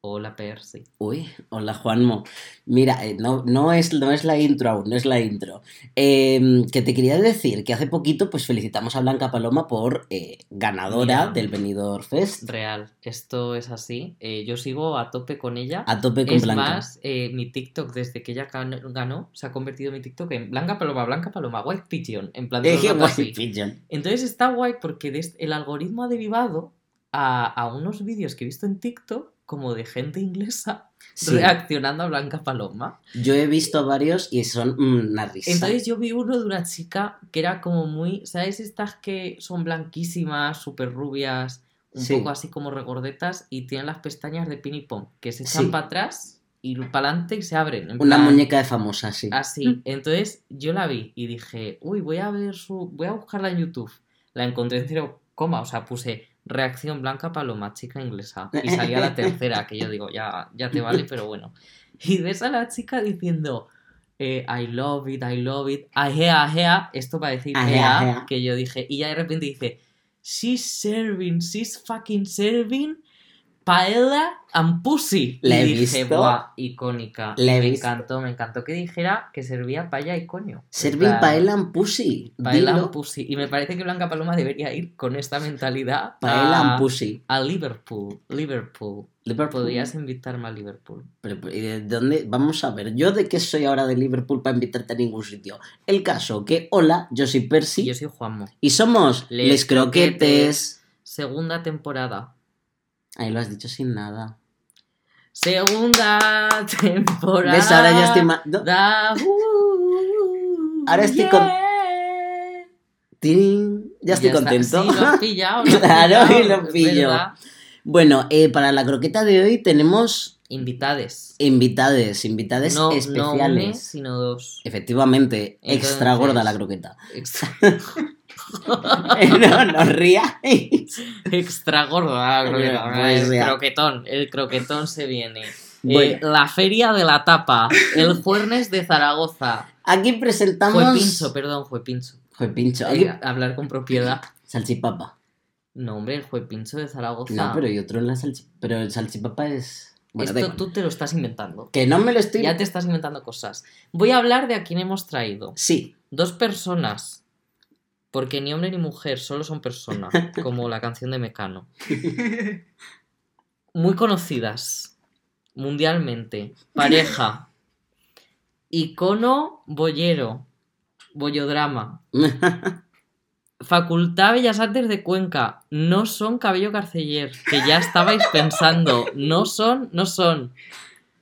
Hola, Percy. Uy, hola Juanmo. Mira, eh, no, no, es, no es la intro aún, no es la intro. Eh, que te quería decir que hace poquito pues felicitamos a Blanca Paloma por eh, ganadora Mira. del Benidorm Fest. Real, esto es así. Eh, yo sigo a tope con ella. A tope con es Blanca. más, eh, mi TikTok, desde que ella gan- ganó, se ha convertido mi TikTok en Blanca Paloma, Blanca Paloma, White Pigeon. En plan de Eh, así. Pigeon. Entonces está guay porque el algoritmo ha derivado a, a unos vídeos que he visto en TikTok como de gente inglesa Sí, reaccionando a Blanca Paloma. yo he visto varios y son mm, una risa. Entonces yo vi uno de una chica que era como muy, ¿sabes? Estas que son blanquísimas, súper rubias, un Sí. poco así como regordetas y tienen las pestañas de pin y pom, que se echan Sí. para atrás y para adelante y se abren. en Una plan, muñeca de famosa, sí. Así. Entonces yo la vi y dije, uy, voy a ver su. Voy a buscarla en YouTube. La encontré en cero coma, o sea, puse reacción blanca paloma, chica inglesa. Y salía la tercera, que yo digo, ya, ya te vale, pero bueno. Y ves a la chica diciendo. eh, I love it, I love it, ajea, ajea, esto para decir Ajea, ea, ajea. que yo dije, y ya de repente dice, she's serving, she's fucking serving paella and pussy. Y he dije, visto. buah, icónica. La he me visto. encantó, me encantó que dijera que servía paella y coño. Plan, paella and pussy. paella and pussy. Y me parece que Blanca Paloma debería ir con esta mentalidad Paella a, and pussy. a Liverpool. Liverpool. Liverpool. Podrías invitarme a Liverpool. Pero, pero, ¿y de dónde? Vamos a ver, ¿yo de qué soy ahora de Liverpool para invitarte a ningún sitio? El caso que, hola, yo soy Percy Y yo soy Juanmo. y somos Les Les, croquetes. Croquetes. Segunda temporada. Ahí lo has dicho sin nada. Segunda temporada. ¿Ves? Ahora ya estoy ma- no. Uh, Ahora estoy yeah. con- ¡Tin! Ya estoy está. contento. Sí, lo has pillado. lo has Claro, pillado, y lo pillo. verdad. Bueno, eh, para la croqueta de hoy tenemos Invitades. invitades, invitades No, no especiales. una, sino dos. Efectivamente, Entonces- extra gorda la croqueta. Extra, no, no ría. extra gordo la croqueta. Pues el croquetón. El croquetón se viene. Bueno. Eh, la feria de la tapa. El jueves de Zaragoza. Aquí presentamos. Fue pincho, perdón, fue pincho. Juepincho. Aquí- Eh, hablar con propiedad. Salchipapa. No, hombre, el juepincho de Zaragoza. No, pero hay otro en la salchipapa. Pero el salchipapa es. Bueno, Esto tú te lo estás inventando. Que no me lo estoy. Ya te estás inventando cosas. Voy a hablar de a quién hemos traído. Sí. Dos personas. Porque ni hombre ni mujer, solo son personas. como la canción de Mecano. Muy conocidas. Mundialmente. Pareja. Icono boyero. Bollodrama. Facultad Bellas Artes de Cuenca. No son Cabello Carceller. Que ya estabais pensando. No son, no son.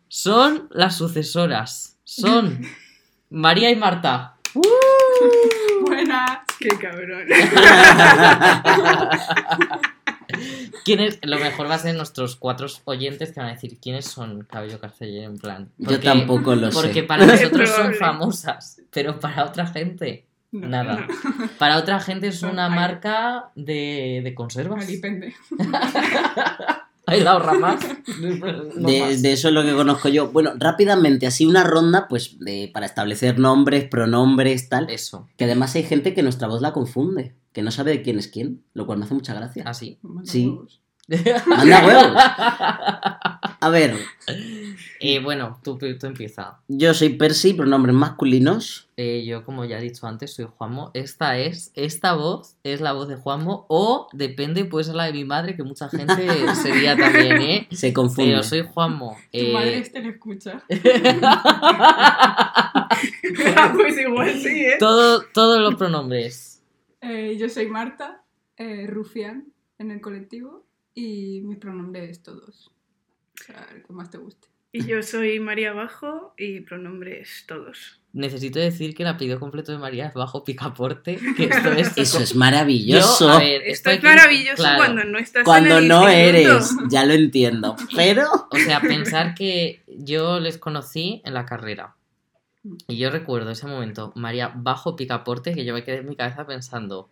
Son las sucesoras. Son María y Marta. Buenas, qué cabrón. ¿Quiénes? Lo mejor va a ser nuestros cuatro oyentes que van a decir quiénes son Cabello Carceller en plan. Yo Porque- tampoco lo Porque sé. para nosotros son famosas, pero para otra gente, No, Nada. no. para otra gente es una marca de, de conservas. Alipende. Ahí la ahorra más. No De, más. de eso es lo que conozco yo. Bueno, rápidamente, así una ronda, pues, de, para establecer nombres, pronombres, tal. Eso, Que además hay gente que nuestra voz la confunde, que no sabe de quién es quién, lo cual me hace mucha gracia. así. Manda Sí. huevos. ¡Manda huevos! A ver, Eh, bueno, tú, tú empieza. yo soy Percy, pronombres masculinos. Eh, yo, como ya he dicho antes, soy Juanmo. Esta es, esta voz es la voz de Juanmo, o depende, pues la de mi madre, que mucha gente sería también, ¿eh? Se confunde. Pero soy Juanmo. Tu eh, madre este lo escucha. Ah, pues igual sí, ¿eh? todo, todos los pronombres. Eh, Yo soy Marta, eh, rufián en el colectivo y mis pronombres todos. O sea, el que más te guste. Y yo soy María Bajo y pronombres todos. Necesito decir que el apellido completo de María es bajo picaporte, que esto es... Eso es Yo, maravilloso. a ver, Esto es que- maravilloso claro. cuando no estás Cuando en el no instituto. eres, ya lo entiendo. Pero O sea, pensar que yo les conocí en la carrera. Y yo recuerdo ese momento, María bajo picaporte, que yo me quedé en mi cabeza pensando,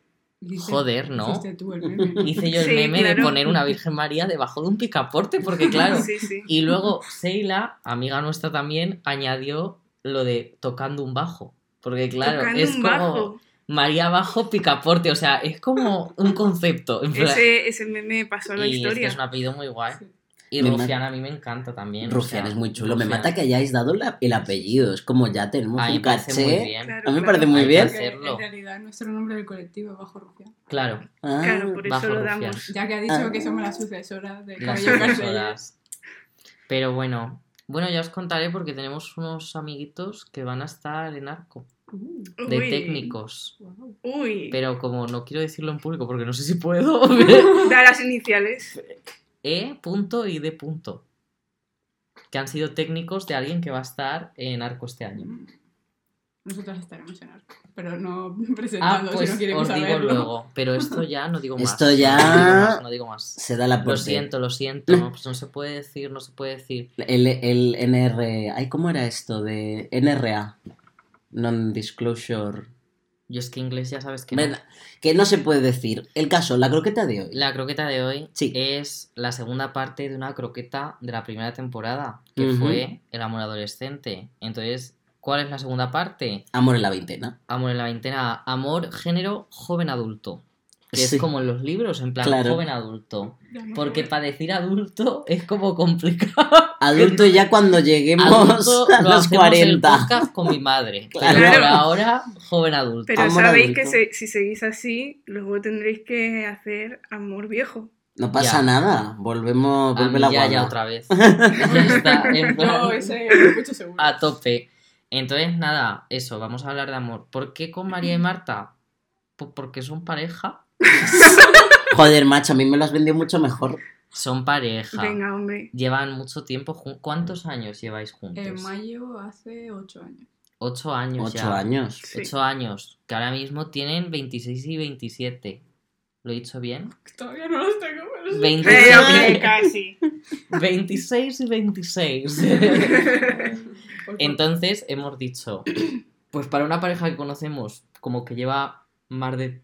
Joder, ¿no? hiciste tú el meme. hice yo el Sí, meme de poner una Virgen María debajo de un picaporte, porque claro. Sí, sí. Y luego Seila, amiga nuestra también, añadió lo de tocando un bajo. Porque claro, Tocando es como... bajo. María Abajo Picaporte. O sea, es como un concepto. en Ese, ese meme pasó a la y es, que historia. es un apellido muy guay. Y Me Rufián a mí me encanta también. o Rufián sea, es muy chulo. Me mata que hayáis dado la- el apellido. Es como ya tenemos A un caché. muy bien. Claro, A mí me parece muy bien. hacerlo. En realidad, nuestro nombre del colectivo es Bajo Rufián. Claro, Ah, Claro, por eso bajo lo Rufián. damos. Ya que ha dicho Ah. que somos la sucesora de las sucesoras. Pero bueno, bueno, ya os contaré porque tenemos unos amiguitos que van a estar en arco Uh, de Uy. técnicos. wow. Uy, Pero como no quiero decirlo en público porque no sé si puedo. da las iniciales. E. punto y D. punto. Que han sido técnicos de alguien que va a estar en arco este año. Nosotros estaremos en arco, pero no Ah, presentando pues si no queremos os digo saberlo. luego. Pero esto ya no digo más. Esto ya- No digo más. No digo más. Se da la Lo siento, lo siento. No, pues no se puede decir, no se puede decir. El, el NR. Ay, ¿cómo era esto? De NRA. Non-disclosure. Yo es que inglés ya sabes que no. Que no se puede decir. El caso, la croqueta de hoy. La croqueta de hoy Sí. es la segunda parte de una croqueta de la primera temporada, que fue El amor adolescente. Entonces, ¿cuál es la segunda parte? Amor en la veintena. Amor en la veintena, amor, género, joven adulto. Que Sí. es como en los libros, en plan Claro. joven adulto. Porque para decir adulto es como complicado. Adulto ya cuando lleguemos Adulto a lo los hacemos el 40. podcast con mi madre. Claro. Pero por ahora, joven adulto. Pero Amor sabéis adulto. que se- si seguís así, luego tendréis que hacer amor viejo. No pasa Ya. nada. Volvemos. A Vuelve mí la ya, ya otra vez. Ya está, en plan- No, ese lo escucho seguro. a tope. Entonces, nada, eso, vamos a hablar de amor. ¿Por qué con María y Marta? Pues porque son pareja. Joder, macho, a mí me lo has vendido mucho mejor. Son pareja. Venga, hombre. Llevan mucho tiempo juntos. ¿Cuántos años lleváis juntos? En mayo hace 8 años. Ocho años Ocho ya. años. Sí. Ocho años. Que ahora mismo tienen 26 y 27. ¿Lo he dicho bien? Todavía no los tengo, pero sí. 26, Pero que casi. 26 y 26. Por Entonces hemos dicho, pues para una pareja que conocemos como que lleva más de...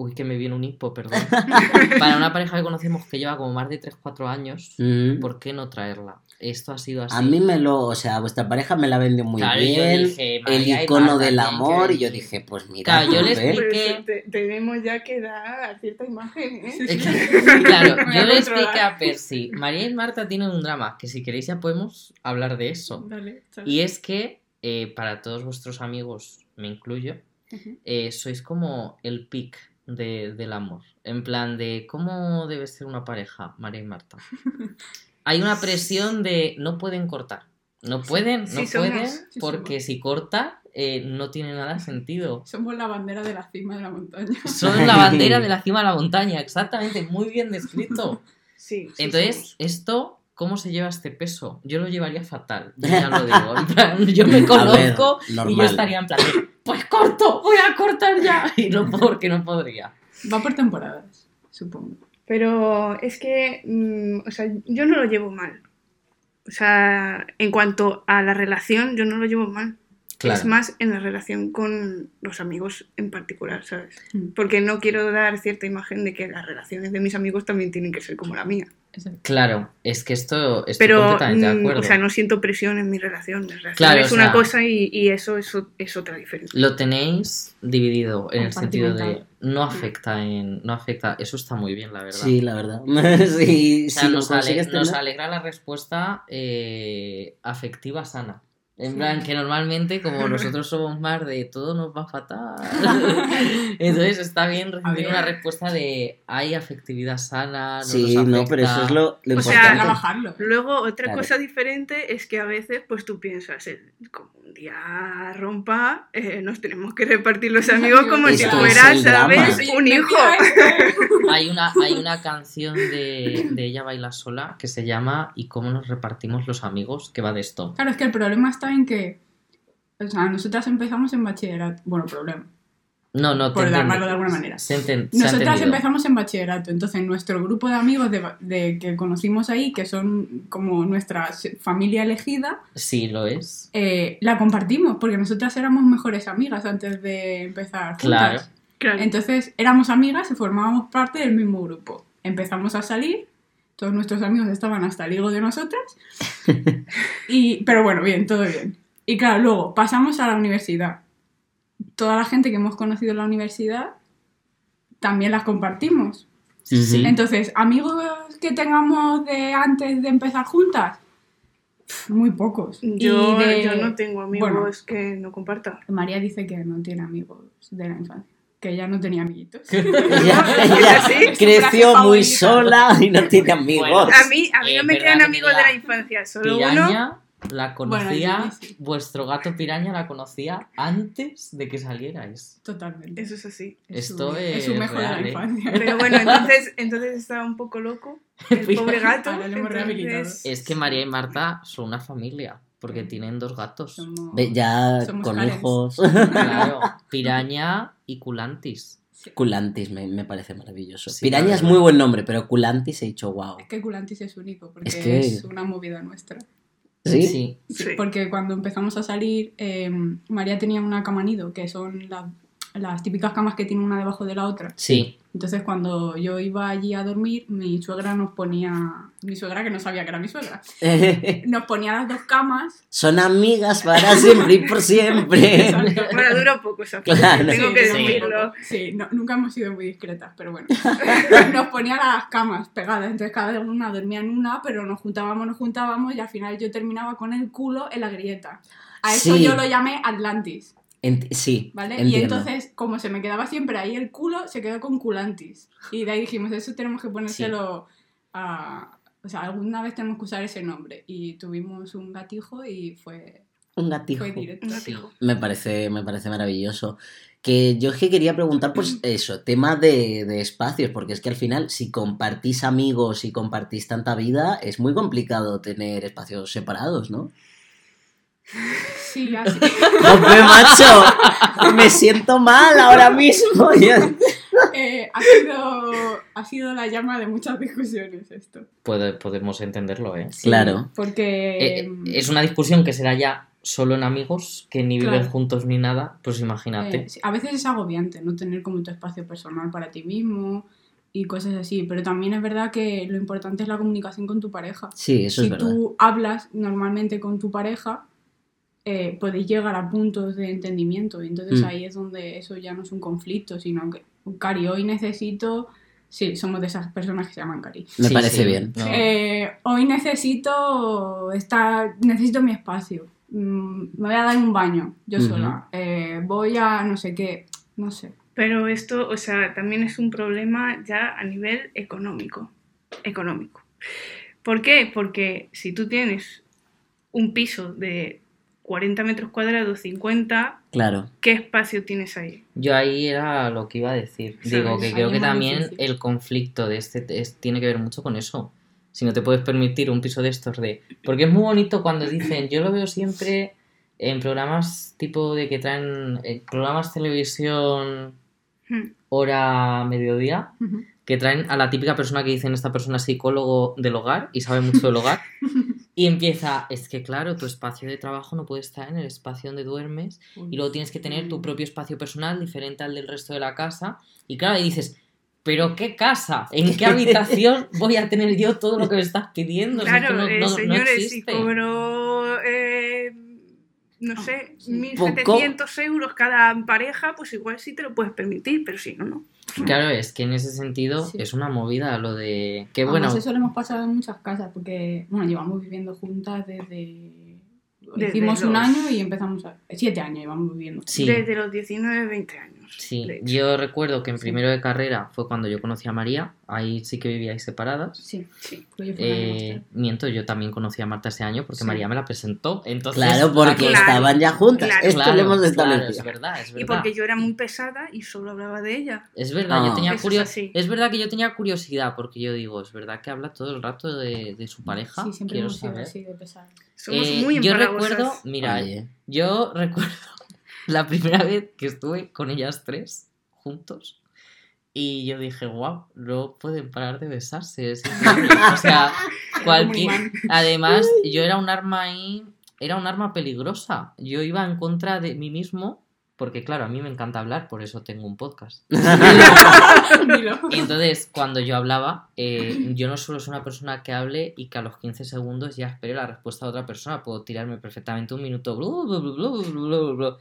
Uy, que me viene un hipo, perdón. Para una pareja que conocemos que lleva como más de 3-4 años, Mm. ¿por qué no traerla? Esto ha sido así. A mí me lo, o sea, vuestra pareja me la vendió muy Claro, bien. dije, el icono del que amor, y yo dije, pues mira, Claro, yo les joder. Pues, expliqué- te- tenemos ya que dar cierta imagen, ¿eh? Es que, claro, yo a le expliqué a Percy, María y Marta tienen un drama, que si queréis ya podemos hablar de eso. Dale. Y es que eh, para todos vuestros amigos, me incluyo, eh, sois como el pic de- del amor. En plan de cómo debe ser una pareja, María y Marta. Hay una presión de no pueden cortar. No pueden, no sí somos, pueden, sí porque si corta eh, no tiene nada sentido. Somos la bandera de la cima de la montaña. Son la bandera de la cima de la montaña, exactamente, muy bien descrito. Sí. sí Entonces, somos. esto, ¿cómo se lleva este peso? Yo lo llevaría fatal, yo ya lo digo. En plan, yo me ver, conozco y yo estaría en plan, pues corto, voy a cortar ya. Y no porque no podría. Va por temporadas, supongo. Pero es que, mm, o sea, yo no lo llevo mal. O sea, en cuanto a la relación, yo no lo llevo mal. Es más en la relación con los amigos en particular, ¿sabes? Mm. Porque no quiero dar cierta imagen de que las relaciones de mis amigos también tienen que ser como la mía. Claro, es que esto estoy Pero, completamente de mm, acuerdo. o sea, no siento presión en mi relación. Mi relación Claro, es una sea- cosa y, y eso es, otra diferencia. Lo tenéis dividido en el sentido de no afecta en. No afecta. Eso está muy bien, la verdad. Sí, la verdad. sí, O sea, nos, ale- alegra la respuesta eh, afectiva sana. En plan, que normalmente, como nosotros somos más de todo nos va fatal. Entonces está bien recibir una respuesta de hay afectividad sana. No Sí, nos no, pero eso es lo, lo O sea, importante. Trabajarlo. Luego, otra Claro. cosa diferente es que a veces, pues tú piensas, como un día rompa, eh, nos tenemos que repartir los amigos como si Esto es fuera, drama. ¿sabes? Sí, Un hijo. Hay una, hay una canción de, de Ella Baila Sola que se llama ¿Y cómo nos repartimos los amigos? que va de esto. Claro, es que el problema está en que. O sea, nosotras empezamos en bachillerato. Bueno, problema. No, no, te Por entiendo. llamarlo de alguna manera. Se, enten- se ha Nosotras empezamos en bachillerato, entonces nuestro grupo de amigos de, de- que conocimos ahí, que son como nuestra familia elegida, Sí, lo es. eh, la compartimos, porque nosotras éramos mejores amigas antes de empezar. Claro. Entonces éramos amigas y formábamos parte del mismo grupo. Empezamos a salir, todos nuestros amigos estaban hasta el higo de nosotras, y, pero bueno, bien, todo bien. Y claro, luego pasamos a la universidad. Toda la gente que hemos conocido en la universidad también las compartimos. Sí. Entonces, amigos que tengamos de antes de empezar juntas, muy pocos. Yo, de- yo no tengo amigos bueno, que no comparta. María dice que no tiene amigos de la infancia, que ella no tenía amiguitos. Ella, ella ¿Sí? Su creció muy favorita. sola y no tiene amigos. Bueno, A mí, a mí Eh, no me quedan que amigos de la infancia, solo uno. La conocía, Bueno, sí, sí. vuestro gato piraña la conocía antes de que salierais. Totalmente. Eso es así. Es Esto su, es su mejor real, de la ¿eh? infancia. Pero bueno, entonces, entonces estaba un poco loco. El pobre gato. Ahora lo hemos rehabilitado. Es que María y Marta son una familia, porque tienen dos gatos. Somos- Ya Somos con Karens. hijos. Claro, piraña y culantis. Culantis me, me parece maravilloso. Sí, Piraña es muy buen nombre, pero Culantis he dicho wow. Es que Culantis es único, porque Es es, que- una movida nuestra. ¿Sí? Sí. Sí. Porque cuando empezamos a salir, eh, María tenía una cama nido, que son las, las típicas camas que tienen una debajo de la otra. Sí. Entonces, cuando yo iba allí a dormir, mi suegra nos ponía. Mi suegra, que no sabía que era mi suegra, nos ponía las dos camas. Son amigas para siempre y por siempre. Exacto. Bueno, dura poco esa Claro. tengo Sí, que decirlo. Sí, no- nunca hemos sido muy discretas, pero bueno. Nos ponía las camas pegadas, entonces cada una dormía en una, pero nos juntábamos, nos juntábamos y al final yo terminaba con el culo en la grieta. A eso Sí. yo lo llamé Atlantis, Ent- sí, ¿vale? Y entonces, como se me quedaba siempre ahí el culo, se quedó con culantis. Y de ahí dijimos, eso tenemos que ponérselo a... O sea, alguna vez tenemos que usar ese nombre. Y tuvimos un gatijo y fue, Un gatijo. fue directo. Un gatijo. Me parece, me parece maravilloso. Que yo es que quería preguntar, pues eso, tema de, de espacios, porque es que al final, si compartís amigos y compartís tanta vida, es muy complicado tener espacios separados, ¿no? Sí, así. ¡Hombre, macho! Me siento mal ahora mismo. Eh, ha, sido, ha sido la llama de muchas discusiones esto. Puede- podemos entenderlo, ¿eh? Sí, Claro. Porque... Eh, es una discusión que será ya solo en amigos, que ni viven Claro. juntos ni nada, pues imagínate. eh, a veces es agobiante no tener como tu espacio personal para ti mismo y cosas así, pero también es verdad que lo importante es la comunicación con tu pareja. Sí, eso si es verdad. tú hablas normalmente con tu pareja, eh, podéis llegar a puntos de entendimiento y entonces Mm. ahí es donde eso ya no es un conflicto, sino que, Cari, hoy necesito... Sí, somos de esas personas que se llaman Cari. Me Sí, parece sí, bien. no. Eh, hoy necesito estar, necesito mi espacio. Mm, me voy a dar un baño yo sola. Eh, voy a no sé qué, no sé. Pero esto, o sea, también es un problema ya a nivel económico. Económico. ¿Por qué? Porque si tú tienes un piso de 40 metros cuadrados, 50, Claro. ¿qué espacio tienes ahí? Yo ahí era lo que iba a decir. ¿Sabes? Digo que Ahí creo que también difícil. el conflicto de este es- tiene que ver mucho con eso. Si no te puedes permitir un piso de estos de... Porque es muy bonito cuando dicen, yo lo veo siempre en programas tipo de que traen eh, programas televisión Hmm. hora mediodía, que traen a la típica persona que dicen esta persona es psicólogo del hogar y sabe mucho del hogar. Y empieza, es que claro, tu espacio de trabajo no puede estar en el espacio donde duermes y luego tienes que tener tu propio espacio personal diferente al del resto de la casa. Y claro, y dices, ¿pero qué casa? ¿En qué habitación voy a tener yo todo lo que me estás pidiendo? O sea, Claro, no- eh, no- no señores, existe. cobro, eh, no sé, sí. 1.700 euros cada pareja, pues igual sí te lo puedes permitir, pero si no, no. Claro, es que en ese sentido Sí. es una movida lo de... Que Además, bueno, eso lo hemos pasado en muchas casas porque, bueno, llevamos viviendo juntas desde... Desde Hicimos un los- año y empezamos a... Siete años llevamos viviendo. sí. Desde los 19, 20 años. Sí, yo recuerdo que en Sí. primero de carrera fue cuando yo conocí a María, ahí sí que vivíais separadas. Sí, Sí. pues yo Eh, miento, yo también conocí a Marta ese año porque Sí. María me la presentó. Entonces, Claro, porque Claro, estaban ya juntas. claro. Esto Claro, lo hemos claro, establecido. es verdad, es Y verdad. porque yo era muy pesada y solo hablaba de ella. Es verdad, yo tenía Eso es verdad que yo tenía curiosidad porque yo digo, es verdad que habla todo el rato de, de su pareja. Sí, siempre Quiero hemos sido saber. así de. Somos Eh, muy yo recuerdo, mira, Oye, yo recuerdo la primera vez que estuve con ellas tres juntos y yo dije, wow, no pueden parar de besarse. es increíble". o sea, cualquier... Además, yo era un arma ahí, era un arma peligrosa. Yo iba en contra de mí mismo, porque claro, a mí me encanta hablar, por eso tengo un podcast. Y entonces, cuando yo hablaba, eh, yo no solo soy una persona que hable y que a los 15 segundos ya espere la respuesta de otra persona. Puedo tirarme perfectamente un minuto. blu, blu, blu,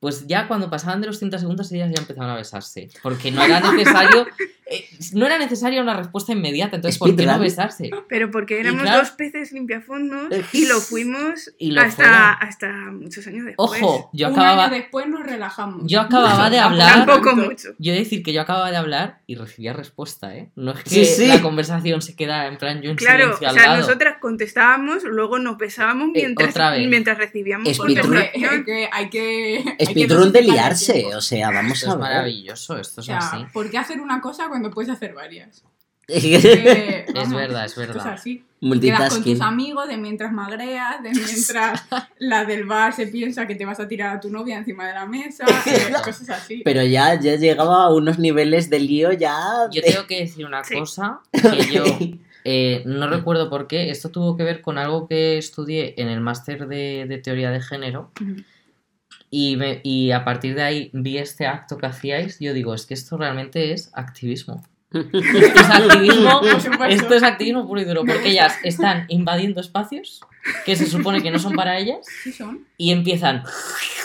Pues ya cuando pasaban de los 30 segundos ellas ya empezaban a besarse. Porque no era necesario. eh, no era necesaria una respuesta inmediata. Entonces, ¿por qué no besarse? Pero porque éramos claro- dos peces limpiafondos y lo fuimos Y lo hasta, hasta muchos años después. Ojo, yo Un acababa. año después nos relajamos. Yo acababa de hablar. Tampoco mucho. Yo he de decir que yo acababa de hablar y recibía respuesta, ¿eh? No es que Sí, sí. la conversación se queda en plan yo en Claro, silencio o sea, lado. nosotras contestábamos, luego nos besábamos Eh, mientras, mientras recibíamos conversación. Hay que, hay que, hay que Speedrun de liarse, o sea, vamos Esto a es ver. maravilloso, esto O es sea, así. ¿por qué hacer una cosa cuando puedes hacer varias? Eh, Es verdad, es verdad. así. Quedas con tus amigos de mientras magreas, de mientras la del bar se piensa que te vas a tirar a tu novia encima de la mesa, eh, cosas así. Pero ya, ya llegaba a unos niveles de lío ya. Yo tengo que decir una Sí. cosa que yo eh, no recuerdo por qué. Esto tuvo que ver con algo que estudié en el máster de, de teoría de género. Y, me- y a partir de ahí vi este acto que hacíais. Yo digo, es que esto realmente es activismo. Esto es activismo, esto es activismo puro y duro. Porque ellas están invadiendo espacios que se supone que no son para ellas Sí son. y empiezan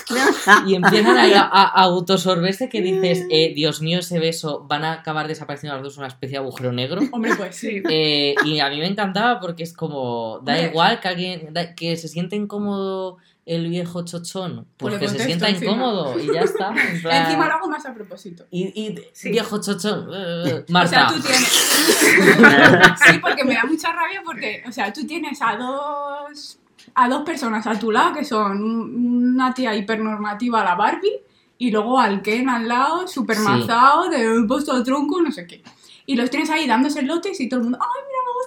y empiezan ahí a, a- a autosorberse que dices eh, Dios mío ese beso van a acabar desapareciendo las dos una especie de agujero negro Hombre, pues sí. Eh, y a mí me encantaba porque es como da igual que alguien da- que se siente incómodo el viejo chochón pues Pues que se sienta encima. incómodo y ya está en plan- Encima lo hago más a propósito. y, y Sí. viejo chochón O Marta sea, tú tienes. sí, porque me da mucha rabia porque, o sea, tú tienes a dos a dos personas a tu lado que son un- una tía hipernormativa, la Barbie, y luego al Ken al lado, super Sí. mazado, de puesto al tronco, no sé qué. Y los tienes ahí dándose lotes y todo el mundo, ¡ay,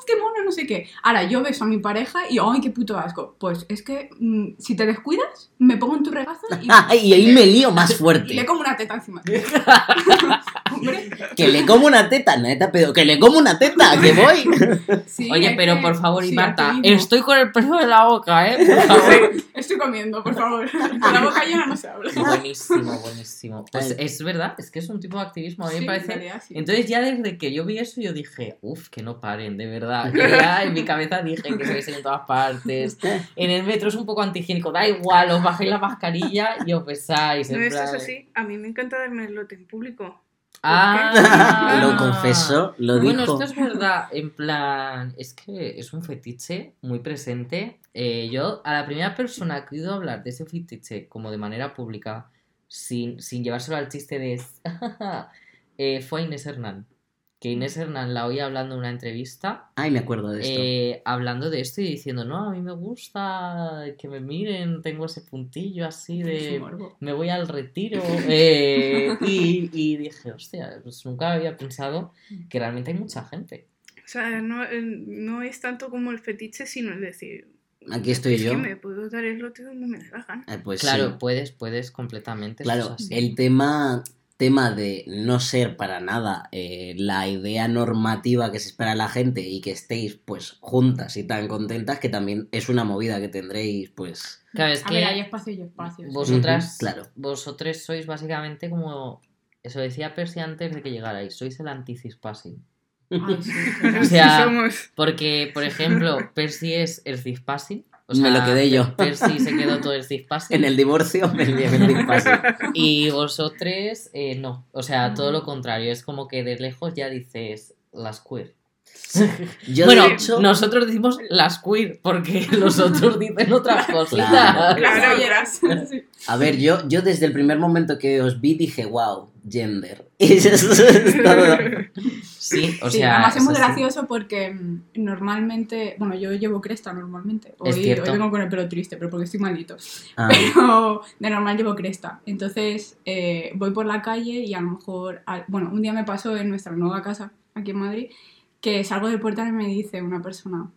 qué mono, no sé qué! Ahora yo beso a mi pareja y, ¡ay, qué puto asco! Pues es que mm, si te descuidas, me pongo en tu regazo y, y ahí me lío más y le fuerte. como una teta encima. Hombre, Que le como una teta, neta, pero que le como una teta, que voy. sí, oye pero que- por favor y sí, Marta estoy con el pelo de la boca eh por favor Estoy comiendo, por favor. Con la boca llena no se habla. buenísimo buenísimo pues es verdad es que es un tipo de activismo a mí Sí, me parece realidad sí. Entonces ya desde que yo vi eso yo dije, uff, que no paren, de verdad. Que ya en mi cabeza dije que se besen en todas partes. En el metro es un poco antihigiénico, da igual, os bajéis la mascarilla y os besáis. No, en esto es así. A mí me encanta darme el lote en público. Ah, Lo confesó, lo Bueno, dijo. esto es verdad, en plan, es que es un fetiche muy presente. Eh, yo, a la primera persona que he oído hablar de ese fetiche como de manera pública, sin, sin llevárselo al chiste de... eh, fue Inés Hernán. Que Inés Hernán la oí hablando en una entrevista, Ay, me acuerdo de esto. eh, hablando de esto y diciendo, no, a mí me gusta que me miren, tengo ese puntillo así de me voy al retiro. eh, y, y dije, hostia, pues nunca había pensado que realmente hay mucha gente. O sea, no, eh, no es tanto como el fetiche, sino el decir. Aquí estoy es yo. que me puedo dar el lote donde me la gana. Eh, pues claro, sí. puedes, puedes completamente. eso Claro, es así. el tema, tema de no ser para nada eh, la idea normativa que se espera de la gente y que estéis pues juntas y tan contentas que también es una movida que tendréis pues Claro, es A que ver, hay espacio y espacio. vosotras, claro. vosotros sois básicamente como, eso decía Percy antes de que llegarais, sois el anti-cispassing. Sí, O sea, Sí somos. Porque, por ejemplo, Percy es el cispassing. O Me sea, lo quedé yo. Percy se quedó todo el en el divorcio me llevé el Big Pass. Y vosotros, eh, no. O sea, todo lo contrario. Es como que de lejos ya dices las queer. Yo bueno, de hecho, nosotros decimos las queer porque los otros dicen otras cositas. Claro. Claro. Sí. a ver, yo, yo desde el primer momento que os vi dije, wow, gender. Eso es todo. Sí, o Sí, sea. además es muy gracioso porque mm, normalmente, bueno, yo llevo cresta normalmente. Hoy, Es cierto. hoy vengo con el pelo triste, pero porque estoy malito. Ah, Pero de normal llevo cresta. Entonces eh, voy por la calle y a lo mejor, bueno, un día me pasó en nuestra nueva casa aquí en Madrid que salgo del portal y me dice una persona,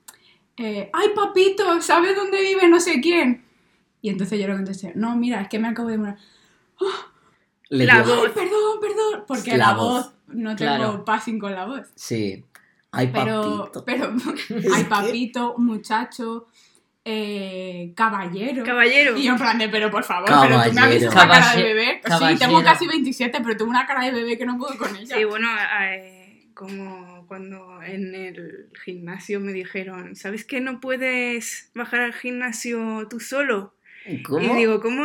eh, ¡ay papito! ¿Sabes dónde vive no sé quién? Y entonces yo le contesté, no, mira, es que me acabo de morir. Le La dio- voz. ¡Ay, perdón, perdón! Porque La la, voz. voz, no tengo passing con la voz. Sí. Ay, Pero, papito. pero hay papito, muchacho, eh, caballero. Caballero. Y yo en plan de, pero por favor, pero tú me has visto una cara de bebé. Sí, tengo casi 27, pero tengo una cara de bebé que no puedo con ella. Sí, bueno, eh, como cuando en el gimnasio me dijeron, ¿sabes que no puedes bajar al gimnasio tú solo? ¿Cómo? Y digo, ¿cómo?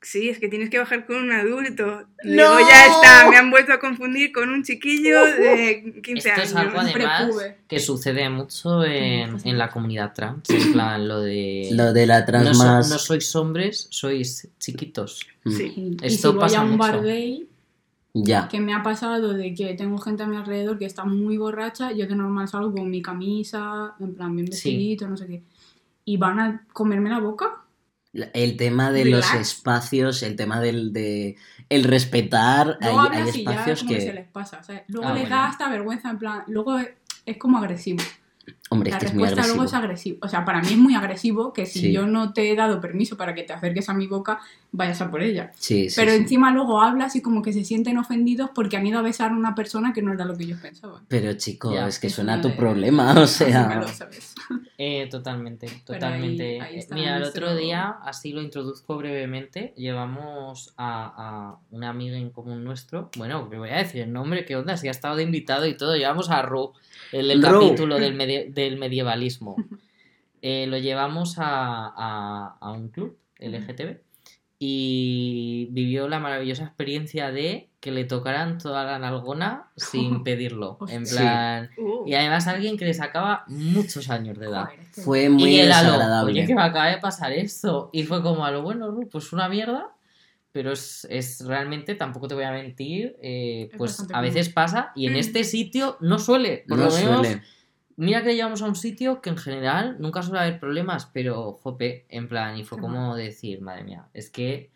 Sí, es que tienes que bajar con un adulto. Y ¡No! Digo, ya está, me han vuelto a confundir con un chiquillo de 15 Esto años. es algo además prepube. que sucede mucho en, en la comunidad trans. En plan, lo de. Lo de la trans no, so- no sois hombres, sois chiquitos. Mm, Sí. Y Esto si voy pasa a un bar mucho. gay, Ya. que me ha pasado de que tengo gente a mi alrededor que está muy borracha, yo de normal salgo con mi camisa, en plan bien Sí. vestidito, no sé qué, y van a comerme la boca. El tema de los espacios, el tema del de el respetar, hay, Luego hay hablas y ya espacios como que... se que... les pasa, ¿sabes? Luego Ah, les bueno. da hasta vergüenza, en plan, luego es, es como agresivo. Hombre, es La que es muy respuesta agresivo. luego es agresivo. O sea, para mí es muy agresivo que si Sí. yo no te he dado permiso para que te acerques a mi boca, vayas a por ella. Sí, sí, Pero sí. encima luego hablas y como que se sienten ofendidos porque han ido a besar a una persona que no era lo que ellos pensaban. Pero chico, Ya, es que es suena una tu de- problema, o sea... Asúmelo, ¿sabes? Eh, totalmente, totalmente. ahí- ahí está Mira, el otro día, así lo introduzco brevemente, llevamos a, a una amiga en común nuestro, bueno, que voy a decir el nombre, ¿qué onda? Si ha estado de invitado y todo, llevamos a Ru, el, capítulo del, medie- del medievalismo. Eh, lo llevamos a, a- a un club LGTB y vivió la maravillosa experiencia de que le tocaran toda la nalgona sin pedirlo. En Sí. plan... Uh, Y además alguien que le sacaba muchos años de edad. Joder, Fue muy y él lo, oye, que me acaba de pasar esto. Y fue como a lo bueno, Ru, pues una mierda. Pero es, es realmente, tampoco te voy a mentir, eh, Es pues a veces pasa y en este sitio no suele. Por no lo menos, suele. mira que llevamos a un sitio que en general nunca suele haber problemas, pero jope, en plan, y fue como decir, madre mía, es que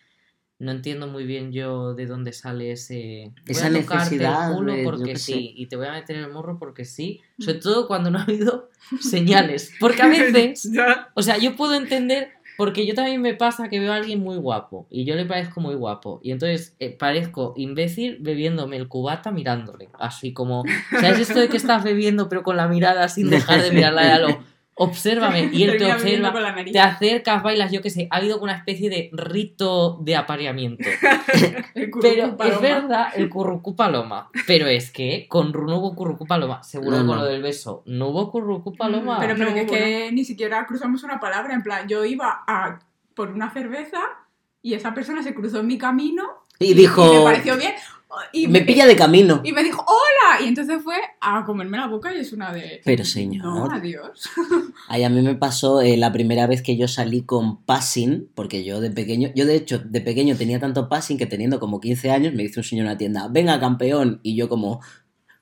no entiendo muy bien yo de dónde sale ese... voy Esa a necesidad el culo de- porque sé. sí, y te voy a meter en el morro porque sí, Mm. sobre todo cuando no ha habido señales, porque a veces... O sea, yo puedo entender, porque yo también me pasa que veo a alguien muy guapo y yo le parezco muy guapo. Y entonces eh, parezco imbécil bebiéndome el cubata mirándole. Así como, ¿sabes esto de que estás bebiendo pero con la mirada sin dejar de mirarla? Era lo, obsérvame. Y él te observa, te acercas, bailas, yo qué sé. Ha habido una especie de rito de apareamiento. El Pero es verdad, el currucú paloma. Pero es que con Ru no hubo currucú paloma. Seguro No, con no. lo del beso no hubo currucú paloma. Pero, pero No, es que ni siquiera cruzamos una palabra. En plan, yo iba a por una cerveza y esa persona se cruzó en mi camino Y dijo, y me pareció bien. Y me pilla de camino. Y me dijo, ¡hola! Y entonces fue a comerme la boca y es una de. Pero señor. No, adiós. Ay, a mí me pasó eh, la primera vez que yo salí con passing, porque yo de pequeño, yo de hecho de pequeño tenía tanto passing que teniendo como 15 años me dice un señor en la tienda, venga campeón, y yo como,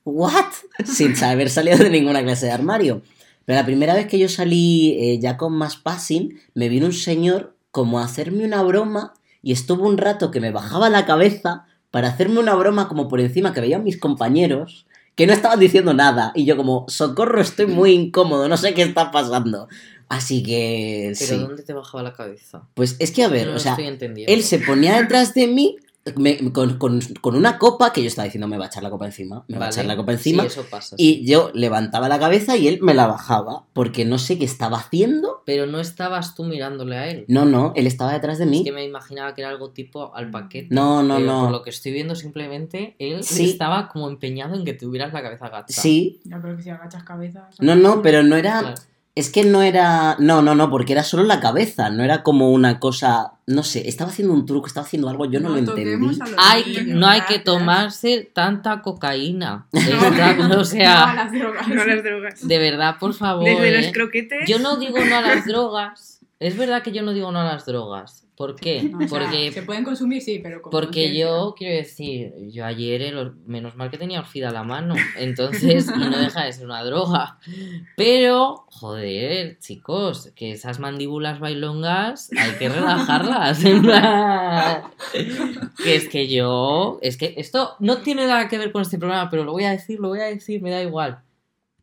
¿what? Sin haber salido de ninguna clase de armario. Pero la primera vez que yo salí eh, ya con más passing, me vino un señor como a hacerme una broma y estuvo un rato que me bajaba la cabeza para hacerme una broma como por encima que veían mis compañeros que no estaban diciendo nada y yo como socorro estoy muy incómodo no sé qué está pasando así que Pero sí. ¿dónde te bajaba la cabeza? pues es que a ver no o sea él se ponía detrás de mí me- con, con- con una copa que yo estaba diciendo me va a echar la copa encima me va a echar la copa encima Sí, eso pasa. sí. y yo levantaba la cabeza y él me la bajaba porque no sé qué estaba haciendo Pero no estabas tú mirándole a él. no no él estaba detrás de Es mí que me imaginaba que era algo tipo al paquete. no no pero no Por lo que estoy viendo, simplemente él Sí. estaba como empeñado en que tuvieras la cabeza gacha. sí Ya, pero que si agachas cabezas. no no pero no era Claro. Es que no era. No, no, no, porque era solo la cabeza, no era como una cosa. No sé, estaba haciendo un truco, estaba haciendo algo, yo no, lo entendí. a Hay, niños, no hay que tomarse tanta cocaína. Está- o No a sea, las drogas. No las drogas. de verdad, por favor. Desde eh. los croquetes. Yo no digo no a las drogas. Es verdad que yo no digo no a las drogas. ¿Por qué? O sea, Porque se pueden consumir, sí, pero con Porque yo, quiero decir, yo ayer, el- menos mal que tenía orfida a la mano, entonces, y no deja de ser una droga. Pero, joder, chicos, que esas mandíbulas bailongas hay que relajarlas. que es que yo, es que esto no tiene nada que ver con este programa, pero lo voy a decir, lo voy a decir, me da igual.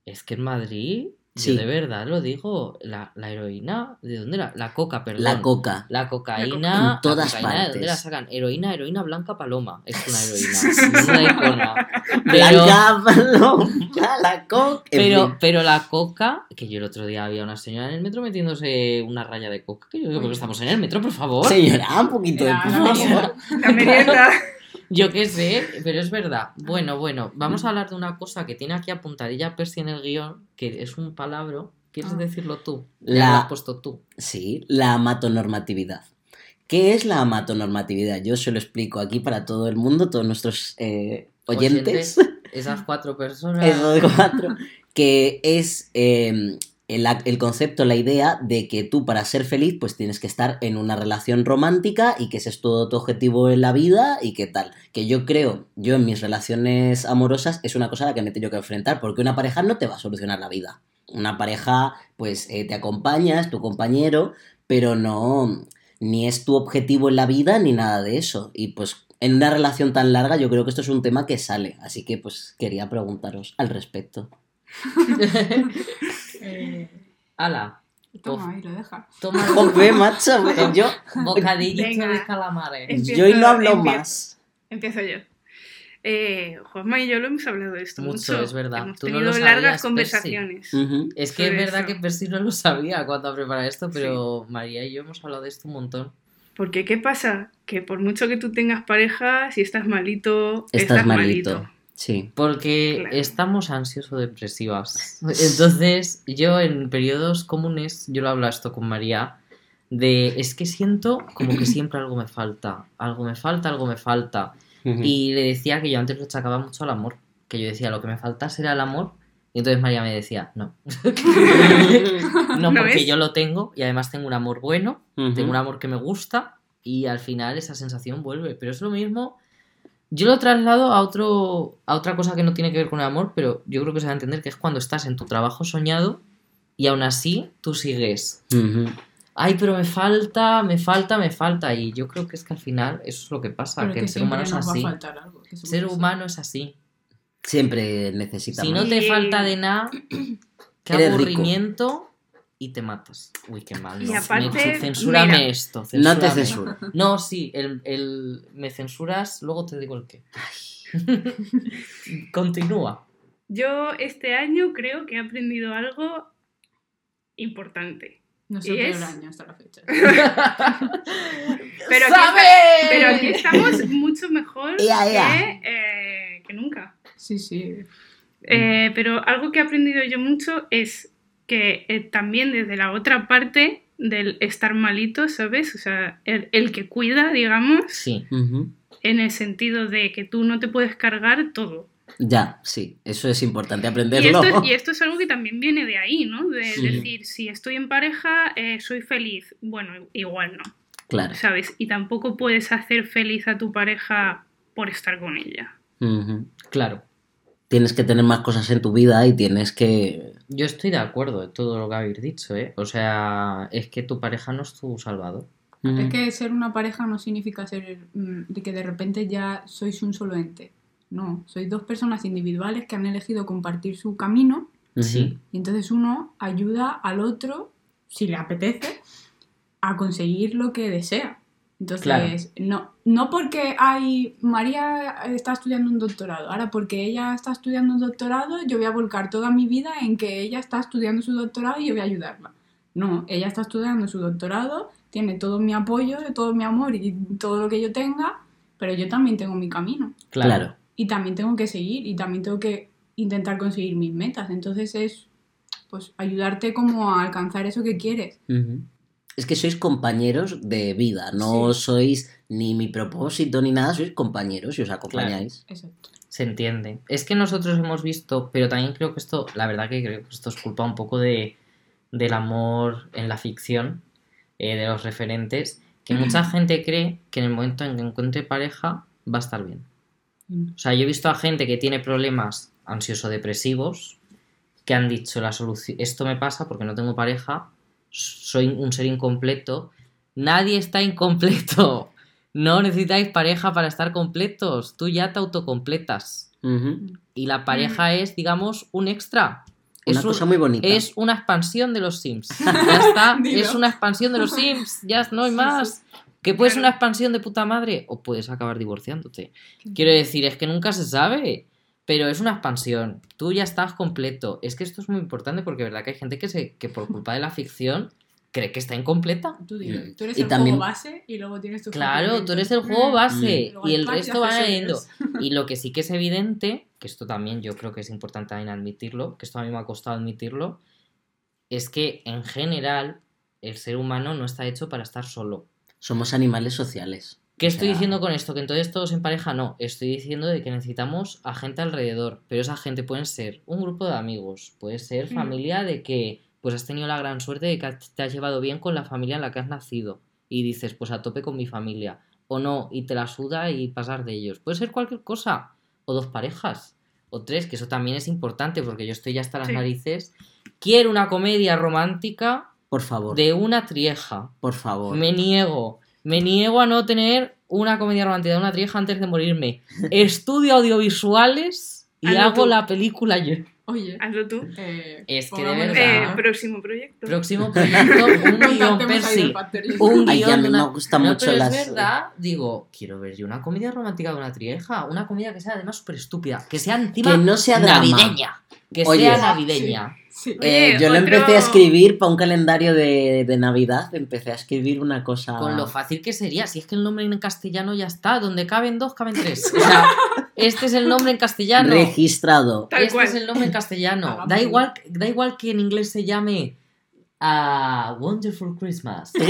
Es que en Madrid, Sí. yo de verdad lo digo, la, la heroína, ¿de dónde era? La coca, perdón. La coca. La cocaína. En todas la cocaína, ¿de dónde partes. la sacan? Heroína, heroína blanca paloma. Es una heroína. es una icona. Pero, Blanca, paloma, la coca. pero, pero la coca, que yo el otro día había una señora en el metro metiéndose una raya de coca. Que yo digo, porque estamos en el metro, por favor. Señora, un poquito de por la favor. La merienda. Yo qué sé, pero es verdad. Bueno, bueno, vamos a hablar de una cosa que tiene aquí apuntadilla Percy en el guion, que es un palabra. ¿Quieres Ah. decirlo tú? La- lo has puesto tú. Sí, la amatonormatividad. ¿Qué es la amatonormatividad? Yo se lo explico aquí para todo el mundo, todos nuestros eh, oyentes. Esas cuatro personas. Esos cuatro. que es eh, el, concepto, la idea de que tú para ser feliz pues tienes que estar en una relación romántica y que ese es todo tu objetivo en la vida y qué tal. Que yo creo, yo en mis relaciones amorosas es una cosa a la que me he tenido que enfrentar porque una pareja no te va a solucionar la vida. Una pareja pues eh, te acompaña, es tu compañero, pero no, ni es tu objetivo en la vida ni nada de eso. Y pues en una relación tan larga yo creo que esto es un tema que sale. Así que pues quería preguntaros al respecto. eh, ala. Toma, ahí lo deja. Toma, Joder, macho, yo... Bocadillito de calamares. Empiezo, yo hoy no hablo empiezo, más. Empiezo yo. Eh, Juanma y yo lo hemos hablado de esto mucho. Mucho, es verdad. Hemos Tú no tenido lo sabías, largas Percy. conversaciones. Es que es verdad eso. que Percy no lo sabía cuando ha preparado esto, pero María y yo hemos hablado de esto un montón. Porque, ¿qué pasa? Que por mucho que tú tengas pareja, si estás malito, Estás, estás, malito. malito. Sí. Porque Claro. estamos ansioso-depresivas. Entonces, yo en periodos comunes, yo lo hablo esto con María, de es que siento como que siempre algo me falta, algo me falta, algo me falta. Y le decía que yo antes lo achacaba mucho al amor, que yo decía lo que me falta será el amor. Y entonces María me decía, no. no, ¿No porque ves? yo lo tengo y además tengo un amor bueno, Ujú. tengo un amor que me gusta y al final esa sensación vuelve. Pero es lo mismo. Yo lo traslado a, otro, a otra cosa que no tiene que ver con el amor, pero yo creo que se va a entender que es cuando estás en tu trabajo soñado y aún así tú sigues. Ujú. Ay, pero me falta, me falta, me falta. Y yo creo que es que al final eso es lo que pasa, Pero que que el ser humano es nos va a así. faltar algo. El ser humano es así. Siempre necesitamos. Si no te falta de nada, qué Eres rico. Y te matas. Uy, qué mal. Y no. aparte, Me- censúrame mira, esto. No te censuro. No, sí, el, el- me censuras, luego te digo el qué. Continúa. Yo este año creo que he aprendido algo importante. No sé ¿Y qué es? el año hasta la fecha. Pero aquí, ¡Sabe! pero aquí estamos mucho mejor Ea, ea. Que, eh, que nunca. Sí, sí. Eh, pero algo que he aprendido yo mucho es que eh, también desde la otra parte del estar malito, ¿sabes? O sea, el, el que cuida, digamos, Sí, en el sentido de que tú no te puedes cargar todo. Ya, sí, eso es importante Y aprenderlo. esto, y esto es algo que también viene de ahí, ¿no? De Sí. decir, si estoy en pareja, eh, soy feliz. Bueno, igual no, Claro. ¿sabes? Y tampoco puedes hacer feliz a tu pareja por estar con ella. Claro. Tienes que tener más cosas en tu vida y tienes que. Yo estoy de acuerdo en todo lo que habéis dicho, ¿eh? O sea, es que tu pareja no es tu salvador. Ujú. Es que ser una pareja no significa ser mm, de que de repente ya sois un solo ente. No, sois dos personas individuales que han elegido compartir su camino. Sí. y entonces uno ayuda al otro, si le apetece, a conseguir lo que desea. Entonces, Claro. no, no porque hay María está estudiando un doctorado, ahora porque ella está estudiando un doctorado, yo voy a volcar toda mi vida en que ella está estudiando su doctorado y yo voy a ayudarla. No, ella está estudiando su doctorado, tiene todo mi apoyo, todo mi amor y todo lo que yo tenga, pero yo también tengo mi camino Claro. Y también tengo que seguir y también tengo que intentar conseguir mis metas. Entonces es pues ayudarte como a alcanzar eso que quieres. Es que sois compañeros de vida, no sois ni mi propósito ni nada, sois compañeros y os acompañáis. Exacto. Se entiende. Es que nosotros hemos visto, pero también creo que esto, la verdad que creo que esto es culpa un poco de, del amor en la ficción, eh, de los referentes, que mucha gente cree que en el momento en que encuentre pareja va a estar bien. O sea, yo he visto a gente que tiene problemas ansioso-depresivos que han dicho la solución, esto me pasa porque no tengo pareja, soy un ser incompleto. Nadie está incompleto. No necesitáis pareja para estar completos. Tú ya te autocompletas. Y la pareja es, digamos, un extra. Una es, un- cosa muy bonita. es una expansión de los Sims. Ya está. Es una expansión de los Sims. Ya no hay Sí, más. Que puede ser una Claro. expansión de puta madre o puedes acabar divorciándote. Quiero decir, es que nunca se sabe. Pero es una expansión. Tú ya estás completo. Es que esto es muy importante porque verdad que hay gente que, se, que por culpa de la ficción cree que está incompleta. Tú, dilo, Mm. tú eres Y el también- juego base y luego tienes tu Claro, tú eres el juego base Luego y el resto va añadiendo. Y lo que sí que es evidente, que esto también yo creo que es importante también admitirlo, que esto a mí me ha costado admitirlo, es que en general el ser humano no está hecho para estar solo. Somos animales sociales. ¿Qué estoy sea, diciendo con esto? Que entonces todos en pareja no. Estoy diciendo de que necesitamos a gente alrededor. Pero esa gente pueden ser un grupo de amigos, puede ser Mm. familia de que pues has tenido la gran suerte de que te has llevado bien con la familia en la que has nacido. Y dices, pues a tope con mi familia. O no, y te la suda y pasar de ellos. Puede ser cualquier cosa. O dos parejas. O tres, que eso también es importante porque yo estoy ya hasta las Sí. narices. Quiero una comedia romántica Por favor, de una trieja. por favor. Me niego. Me niego a no tener una comedia romántica de una trieja antes de morirme. Estudio audiovisuales y Hazlo hago tú. la película yo. Oye, Hazlo tú. eh, Es que de verdad. Eh, a- próximo proyecto. Próximo proyecto, un guion, Percy. Un Ay, que a guion mí de me una... No, mucho pero las. es verdad, digo, quiero ver yo una comedia romántica de una trieja, una comedia que sea además súper estúpida, que sea encima Que no sea drama. Que Oye. sea navideña. Sí. Eh, Oye, yo lo otro- empecé a escribir para un calendario de, de Navidad. Empecé a escribir una cosa. Con lo fácil que sería, si es que el nombre en castellano ya está, donde caben dos, caben tres. O sea, este es el nombre en castellano. registrado. Tal este cual. es el nombre en castellano. Da igual, da igual que en inglés se llame a Wonderful Christmas.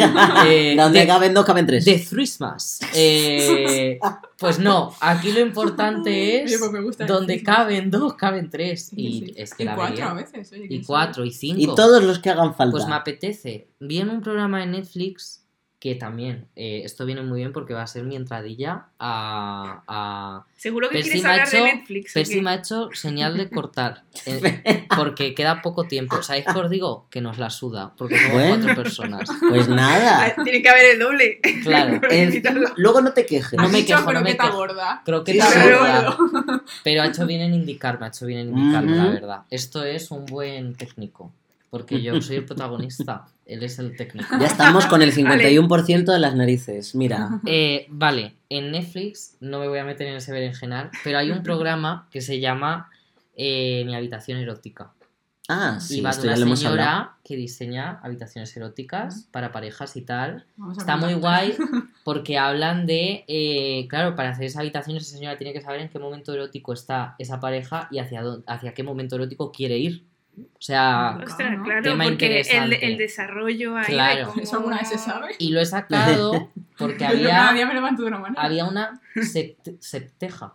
Eh, Donde de- caben dos, caben tres. The Christmas. Eh, pues no, aquí lo importante Oye, es pues me gusta el donde caben dos, caben tres. Y sí. es que Y la cuatro vería. a veces. oye, Y cuatro, y y cinco. todos los que hagan falta. Pues me apetece. Vi en un programa de Netflix que también, eh, esto viene muy bien porque va a ser mi entradilla a... a... Seguro que Percy quieres me ha hablar de hecho- Netflix. ¿o Percy me ha hecho señal de cortar, eh, porque queda poco tiempo. ¿Sabéis qué os digo? Que nos la suda, porque somos Bueno. cuatro personas. Pues nada. Tiene que haber el doble. Claro. Luego no te quejes. No me dicho quejo, no me quejo. gorda. Croqueta Sí, gorda. Pero ha hecho bien en indicarme, ha hecho bien en indicarme, la verdad. Esto es un buen técnico, porque yo soy el protagonista, él es el técnico. Ya estamos con el 51% de las narices. Mira. Eh, vale, en Netflix, no me voy a meter en ese berenjenal, pero hay un programa que se llama eh, Mi habitación erótica. Ah, y sí, va de esto ya una lo hemos hablado. señora que diseña habitaciones eróticas para parejas y tal. Está muy guay porque hablan de, eh, claro, para hacer esa habitación esa señora tiene que saber en qué momento erótico está esa pareja y hacia, dó- hacia qué momento erótico quiere ir. O sea, Ostras, ¿no? claro, Tema porque el, interesante. el desarrollo ahí. Claro. ¿Eso alguna vez se sabe? y lo he sacado porque cada había, día me levanto de una manera. había una sept- septeja.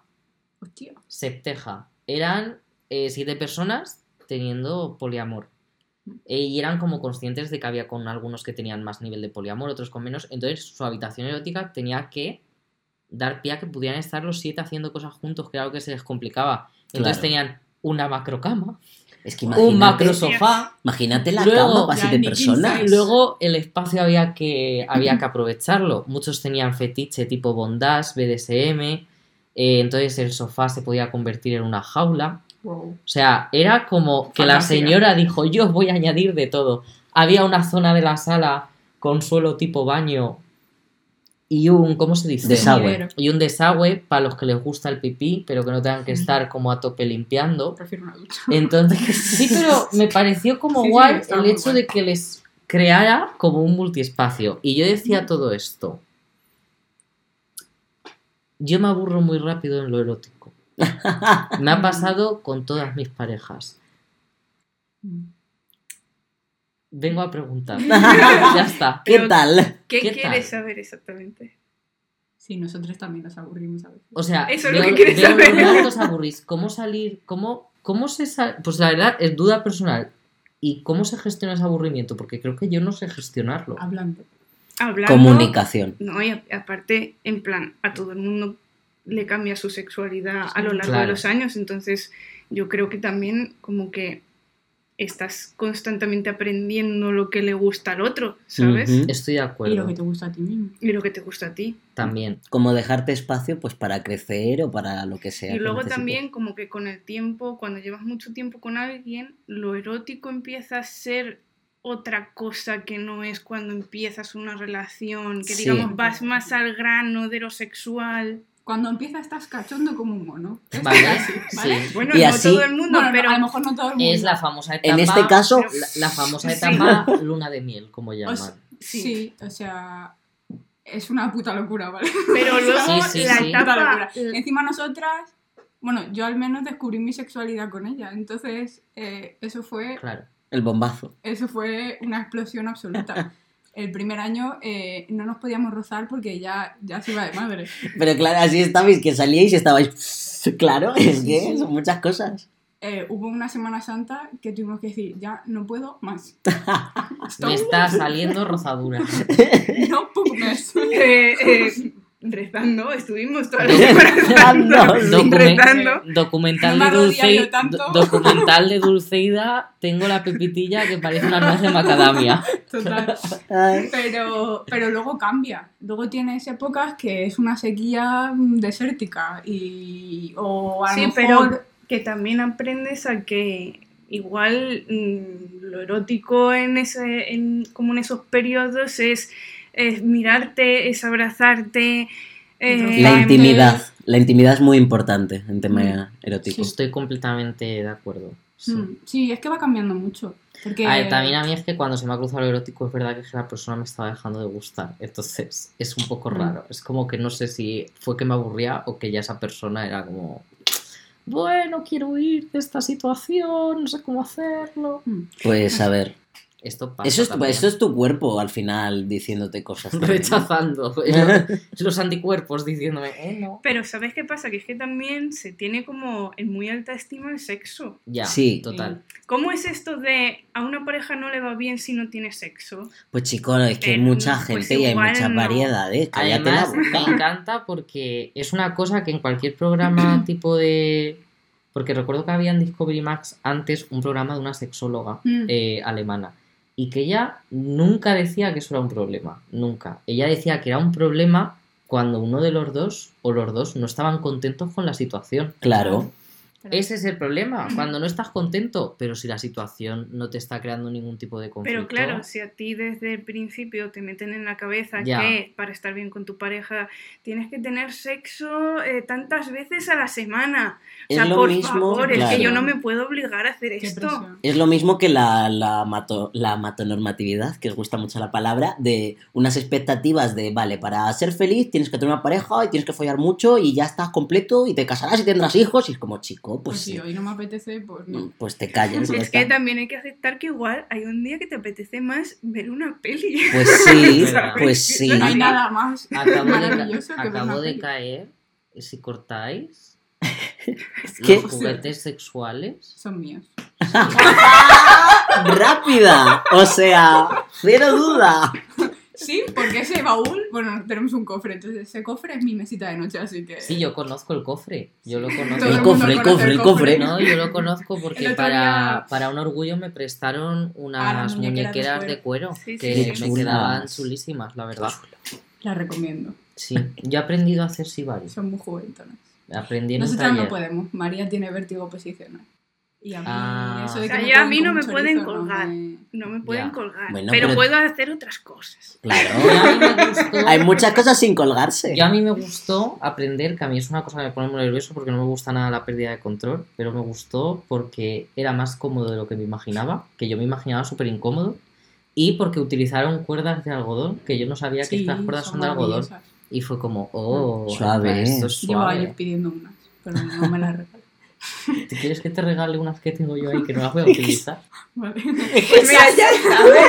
Hostia. Septeja. Eran eh, siete personas teniendo poliamor. Eh, y eran como conscientes de que había con algunos que tenían más nivel de poliamor, otros con menos. Entonces su habitación erótica tenía que dar pie a que pudieran estar los siete haciendo cosas juntos, que era lo que se les complicaba. Entonces Claro. tenían una macrocama, Es que un macro sofá, imagínate la Luego- cama para siete personas. size. Luego el espacio había que, había que aprovecharlo. Muchos tenían fetiche tipo bondage, BDSM. eh, entonces el sofá se podía convertir en una jaula. Wow. O sea, era como que la señora dijo, yo os voy a añadir de todo. Había una zona de la sala con suelo tipo baño y un, ¿cómo se dice? Desagüe. Y un desagüe para los que les gusta el pipí, pero que no tengan que estar como a tope limpiando. Prefiero una ducha. Entonces, sí, pero me pareció como Sí, guay el hecho guay. de que les creara como un multiespacio. Y yo decía todo esto. Yo me aburro muy rápido en lo erótico. Me ha pasado con todas mis parejas. Vengo a preguntar. ya está. ¿Qué tal? ¿Qué, ¿Qué quieres tal? saber exactamente? Sí, nosotros también nos aburrimos a veces. O sea, Eso es lo que quieres veo saber. los aburrís. ¿Cómo salir? ¿Cómo, cómo se sale? Pues la verdad es duda personal. ¿Y cómo se gestiona ese aburrimiento? Porque creo que yo no sé gestionarlo. Hablando. Hablando. Comunicación. No, y aparte, en plan, a todo el mundo le cambia su sexualidad a lo largo Claro. de los años, entonces yo creo que también como que estás constantemente aprendiendo lo que le gusta al otro, ¿sabes? Estoy de Y acuerdo. lo que te gusta a ti mismo. Y lo que te gusta a ti. También. Como dejarte espacio pues para crecer o para lo que sea. Y luego también como que con el tiempo, cuando llevas mucho tiempo con alguien, lo erótico empieza a ser otra cosa que no es cuando empiezas una relación, que Sí. digamos vas más al grano de lo sexual. Cuando empiezas estás cachondo como un mono. Vale, es así, ¿vale? sí. Bueno, Y no así- todo el mundo, Bueno, pero a lo mejor no todo el mundo. Es la famosa etapa. En este caso, La, la famosa Sí. etapa luna de miel, como llaman. O sea, Sí. sí. o sea, es una puta locura, ¿vale? Pero luego Sí, sí, la etapa... locura. Encima nosotras, bueno, yo al menos descubrí mi sexualidad con ella, entonces eh, eso fue Claro. el bombazo. eso fue una explosión absoluta. el primer año eh, no nos podíamos rozar porque ya, ya se iba de madre. Pero claro, así estabais, que salíais y estabais... Claro, es que son muchas cosas. Eh, hubo una Semana Santa que tuvimos que decir, ya no puedo más. Me está saliendo rozadura. no puedo más. Eh, eh, rezando, estuvimos toda la semana rezando. Rezando. documental, de Dulce, documental de Dulceida, tengo la pepitilla que parece una nuez de macadamia. Total. Pero, pero luego cambia. Luego tienes épocas que es una sequía mm, desértica y o a Sí, lo pero que también aprendes a que igual mm, lo erótico en ese, en, como en esos periodos es, es mirarte, es abrazarte. eh, La intimidad. La intimidad es muy importante en tema erótico. Estoy completamente de acuerdo. Sí. Mm, sí, es que va cambiando mucho. Porque A ver, también a mí es que cuando se me ha cruzado lo erótico es verdad que la persona me estaba dejando de gustar. Entonces es un poco Mm. raro. Es como que no sé si fue que me aburría o que ya esa persona era como... Bueno, quiero huir de esta situación, no sé cómo hacerlo. Mm. Pues a ver. Esto pasa Eso es, también. eso es tu cuerpo al final diciéndote cosas. también. Rechazando. Los anticuerpos diciéndome, eh, no. Pero ¿sabes qué pasa? Que es que también se tiene como en muy alta estima el sexo. Ya, Sí. total. ¿Cómo es esto de a una pareja no le va bien si no tiene sexo? Pues chico, es que hay Eh, mucha pues gente y hay muchas no. variedades. Cállate la Además, me boca. encanta porque es una cosa que en cualquier programa tipo de... Porque recuerdo que había en Discovery Max antes un programa de una sexóloga Mm. eh, alemana y que ella nunca decía que eso era un problema, nunca. Ella decía que era un problema cuando uno de los dos o los dos no estaban contentos con la situación. Claro. Ese es el problema, cuando no estás contento, pero si la situación no te está creando ningún tipo de conflicto. Pero claro, si a ti desde el principio te meten en la cabeza Ya. que para estar bien con tu pareja tienes que tener sexo eh, tantas veces a la semana. O Es sea, lo por mismo, favor, es que yo no me puedo obligar a hacer Qué esto. presión. Es lo mismo que la, la, mato, la matonormatividad, que os gusta mucho la palabra, de unas expectativas de, vale, para ser feliz tienes que tener una pareja y tienes que follar mucho y ya estás completo y te casarás y tendrás hijos y es como, chico, Pues pues, si hoy no me apetece, pues no. pues te ya Es que también hay que aceptar que igual hay un día que te apetece más ver una peli. Pues sí, pues sí. No hay nada más Acabo de, que acabo de peli. caer, si cortáis que- los juguetes sexuales, Son míos. ¡Rápida! O sea, cero duda. Sí, porque ese baúl, bueno, tenemos un cofre, entonces ese cofre es mi mesita de noche, así que... sí, yo conozco el cofre, yo lo conozco. El el cofre, el cofre, el el cofre. No, yo lo conozco porque para, para un orgullo me prestaron Ah, unas las muñequeras de muñequeras de cuero, Sí, que sí. me quedaban chulísimas, la verdad. La recomiendo, Sí, yo he aprendido a hacer sibari. son muy juguetonas. Aprendí en Nosotras no podemos, María tiene vértigo posicional. Y a mí Ah. eso de O que sea, me ya a mí no me pueden no colgar. me- No me pueden Ya. colgar. Bueno, pero, pero- puedo hacer otras cosas. Y a Claro. mí me gustó- Hay muchas cosas sin colgarse. Yo a mí me gustó aprender, que a mí es una cosa que me pone muy nervioso porque no me gusta nada la pérdida de control, pero me gustó porque era más cómodo de lo que me imaginaba, que yo me imaginaba súper incómodo, y porque utilizaron cuerdas de algodón, que yo no sabía que estas cuerdas son de algodón, y fue como, oh, Suave. esto es Llevo años suave. pidiendo unas, pero no me las. ¿Tú quieres que te regale unas que tengo yo ahí que no las voy a utilizar? Vale. Pues mira, ya sabes.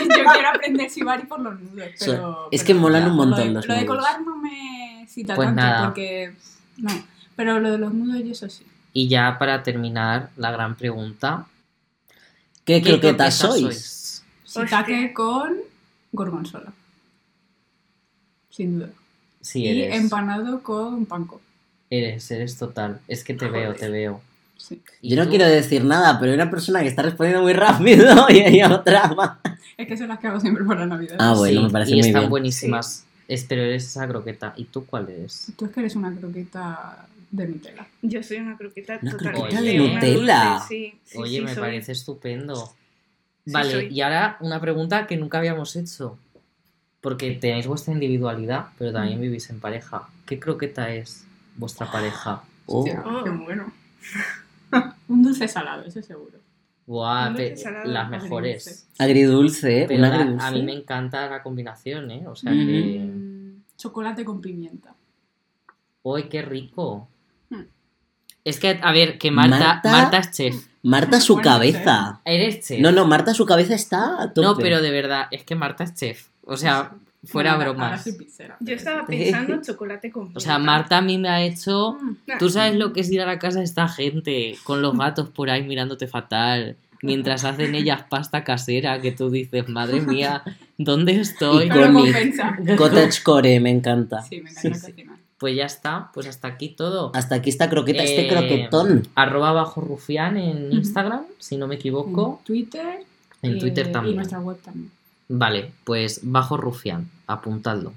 Yo quiero aprender Shibari por los nudos, pero... es pero que molan ya, un Lo montón de, los lo de nudos. colgar no me cita Pues tanto nada. porque... No, pero lo de los nudos y eso sí. Y ya para terminar, la gran pregunta. ¿Qué ¿qué croquetas sois? Shiitake con gorgonzola. Sin duda. Sí, y eres, empanado con panko. Eres, eres total. Es que te veo, Joder. te veo. Sí. ¿Y Yo no tú? quiero decir nada, pero hay una persona que está respondiendo muy rápido y hay otra más. Es que son las que hago siempre para Navidad. Ah, bueno, Sí, me parece y muy están bien. buenísimas. Es- pero eres esa croqueta. ¿Y tú cuál eres? Tú es que eres una croqueta de Nutella. Yo soy una croqueta Una croqueta de Nutella. sí, sí, Oye, sí, me soy. parece estupendo. Vale, soy. y ahora una pregunta que nunca habíamos hecho. Porque tenéis vuestra individualidad, pero Mm. también vivís en pareja. ¿Qué croqueta es vuestra pareja? Oh. Hostia, Oh. qué bueno. Un dulce salado, eso seguro. Buah, pe- las mejores. Agridulce, ¿eh? Pero agridulce. a mí me encanta la combinación, ¿eh? O sea Ujú. que... Mm, chocolate con pimienta. ¡Uy, qué rico! Hmm. Es que, a ver, que Marta, Marta- Marta es chef. Marta su Bueno, cabeza. Eres chef. No, no, Marta su cabeza está a tope. No, pero de verdad, es que Marta es chef. O sea, fuera bromas. Yo estaba pensando chocolate con O sea. Marta a mí me ha hecho... Mm. Tú sabes lo que es ir a la casa de esta gente con los gatos por ahí mirándote fatal. Mientras hacen ellas pasta casera, que tú dices, madre mía, ¿dónde estoy? Y con mi-. Cottage core, me encanta. Sí, me encanta Sí, sí. cocinar. Pues ya está, pues hasta aquí todo. Hasta aquí esta croqueta, este Eh, croquetón. Arroba bajo rufián en Instagram, si no me equivoco. En Twitter. En eh, Twitter Y también. nuestra web también. Vale, pues bajo rufián, apuntadlo.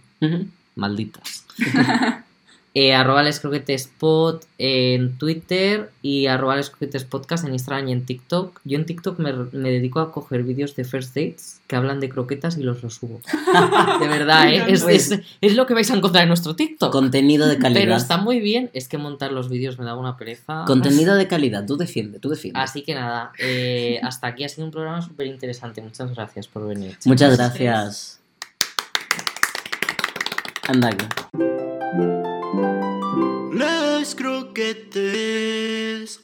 Malditas. Eh, arroba les croquetes pod en Twitter y arroba les croquetes podcast en Instagram y en TikTok. Yo en TikTok me, me dedico a coger vídeos de first dates que hablan de croquetas y los resubo. De verdad, ¿eh? es, es- es lo que vais a encontrar en nuestro TikTok. Contenido de calidad. Pero está muy bien, es que montar los vídeos me da una pereza. Contenido de calidad, tú defiende, tú defiende. Así que nada, eh, hasta aquí ha sido un programa súper interesante. Muchas gracias por venir. Muchas gracias. Anda get this.